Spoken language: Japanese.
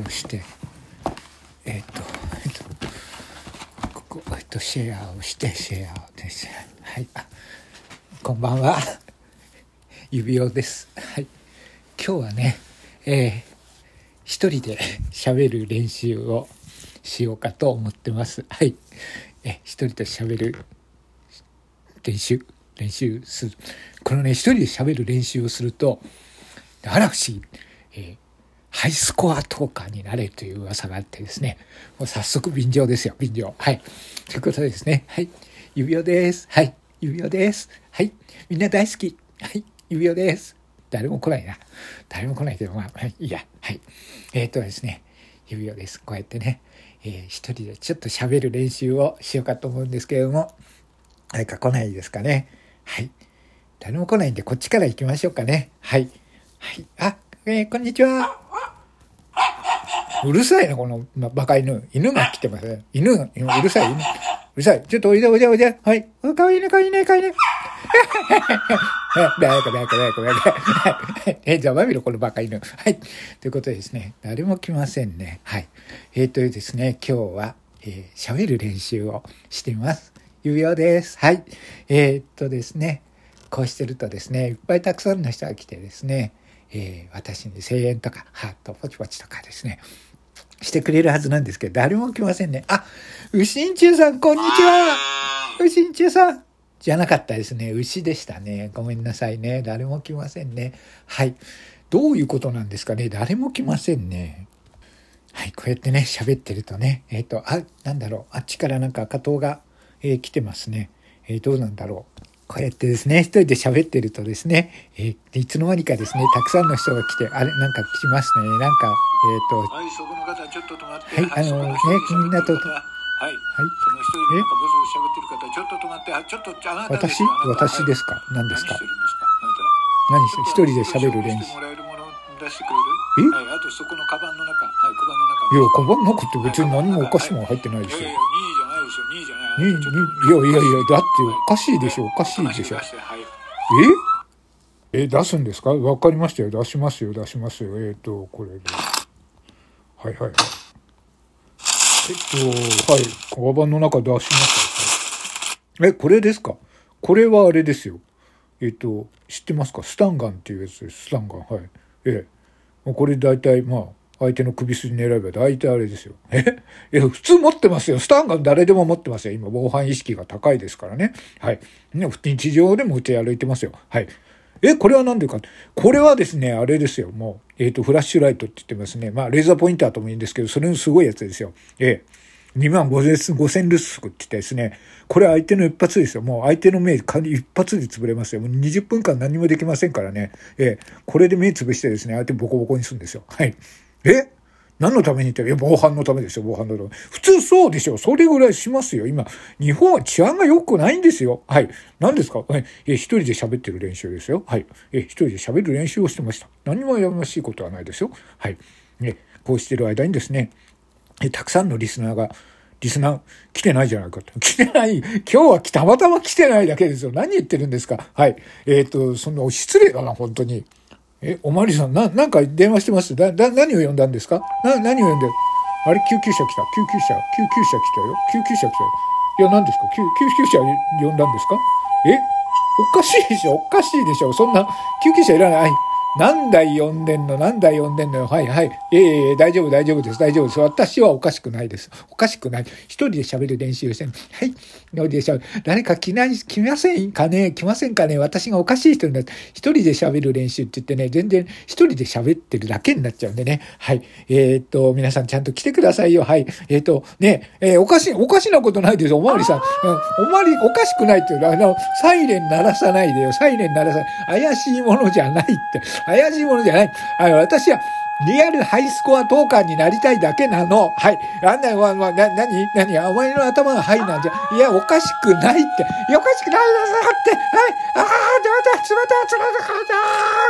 こうしてえっ、とえっ、とここえっ、とシェアをしてシェアをです。はいあこんばんは。指輪です。はい。今日はねえー、一人で喋る練習をしようかと思ってます。はい。え一人で喋る練習練習する。このね一人で喋る練習をするとあら不思議、えーハイスコアトーカーになれという噂があってですね、もう早速便乗ですよ、便乗。はい。ということでですね、はい。指輪です。はい。指輪です。はい。みんな大好き。はい。指輪です。誰も来ないな。誰も来ないけど、まあ、い、いや。はい。えー、っとですね、指輪です。こうやってね、えー、一人でちょっと喋る練習をしようかと思うんですけれども、誰か来ないですかね。はい。誰も来ないんで、こっちから行きましょうかね。はい。はい。あ、えー、こんにちは。うるさいな、この、ま、バカ犬。犬が来てますね。犬、うるさい、犬。うるさい。ちょっとおいでおいでおいで。はい。かわいいね、かわいいね、かわいいね。バカバカバカバカ。え、ざまみろ、このバカ犬。はい。ということでですね、誰も来ませんね。はい。えー、とですね、今日は、えー、喋る練習をしています。指輪です。はい。えー、っとですね、こうしてるとですね、いっぱいたくさんの人が来てですね、えー、私に声援とか、ハート、ポチポチとかですね、してくれるはずなんですけど、誰も来ませんね。あ、牛んちゅうさん、こんにちは牛んちゅうさんじゃなかったですね。牛でしたね。ごめんなさいね。誰も来ませんね。はい。どういうことなんですかね。誰も来ませんね。はい。こうやってね、喋ってるとね、えっ、ー、と、あ、なんだろう。あっちからなんか赤党が、えー、来てますね。えー、どうなんだろう。こうやってですね、一人で喋ってるとですね、え、いつの間にかですね、たくさんの人が来て、あれ、なんか来ますね。なんか、えっ、ー、と、はい、そこの方、ちょっと止まって。はい、あのね、みんなと、はい。はい。その一人でなんかボソボソ喋ってる方、ちょっと止まって、あ、ちょっと、あなた私？私ですか？何ですか？何して一人で喋る練習。えはい、あとそこのカバンの中、はい、カバンの中。いや、カバンの中って別に何もお菓子も入ってないですよ。いやいや、2位じゃないですよ、2位じゃない。いやいやいや、だっておかしいでしょ、おかしいでしょ。え？え、出すんですか？わかりましたよ。出しますよ、出しますよ。えっ、ー、と、これで。はいはいはい。えっと、はい。カバンの中出しました。え、これですか？これはあれですよ。えっと、知ってますか？スタンガンっていうやつです。スタンガン。はい。ええ。これ大体、まあ、相手の首筋狙えば大体あれですよ。え？いや、普通持ってますよ。スタンガン誰でも持ってますよ。今、防犯意識が高いですからね。はい。ね、日常でも打ち歩いてますよ。はい。え、これは何でかこれはですね、あれですよ。もう、えっ、ー、と、フラッシュライトって言ってますね。まあ、レーザーポインターともいいんですけど、それのすごいやつですよ。ええ2万5000ルスクって言ってですね、これ相手の一発ですよ。もう相手の目、一発で潰れますよ。もう20分間何もできませんからね。ええこれで目潰してですね、相手ボコボコにするんですよ。はい。え何のためにって、いや、防犯のためですよ、防犯のため。普通そうでしょ。それぐらいしますよ。今、日本は治安が良くないんですよ。はい。何ですか？え、一人で喋ってる練習ですよ。はい。え、一人で喋る練習をしてました。何もやましいことはないですよ。はい。ね、こうしてる間にですね、え、たくさんのリスナーが、リスナー来てないじゃないかと。来てない。今日はたまたま来てないだけですよ。何言ってるんですか？はい。えっ、ー、と、その失礼だな、本当に。え、おまわりさん、な、なんか電話してます？だ、だ、何を呼んだんですか？な、何を呼んであれ、救急車来た。救急車、救急車来たよ。救急車来たよ。いや、何ですか？救、救急車呼んだんですか？えおかしいでしょ？おかしいでしょ？そんな、救急車いらない。何台呼んでんの？何台呼んでんのよ？はいはい。ええー、大丈夫大丈夫です。大丈夫です。私はおかしくないです。おかしくない。一人で喋る練習をしてる。はい。一人で喋る。誰か来ない、来ません？かね？来ませんかね？私がおかしい人になって、一人で喋る練習って言ってね、全然一人で喋ってるだけになっちゃうんでね。はい。えー、っと、皆さんちゃんと来てくださいよ。はい。えー、っと、ね、え、おかしい、おかしなことないですおまわりさん。うん、おまわり、おかしくないっていうのは、あの、サイレン鳴らさないでよ。サイレン鳴らさない。怪しいものじゃないって。怪しいものじゃない。あの、私は、リアルハイスコアトーカーになりたいだけなの。はい。あんな、わ、わ、な、なに、なに、お前の頭がハイなんじゃ、いや、おかしくないって。いや、おかしくないなさって。はい。ああ、冷たい、冷たい、冷たい、ごめんなさい。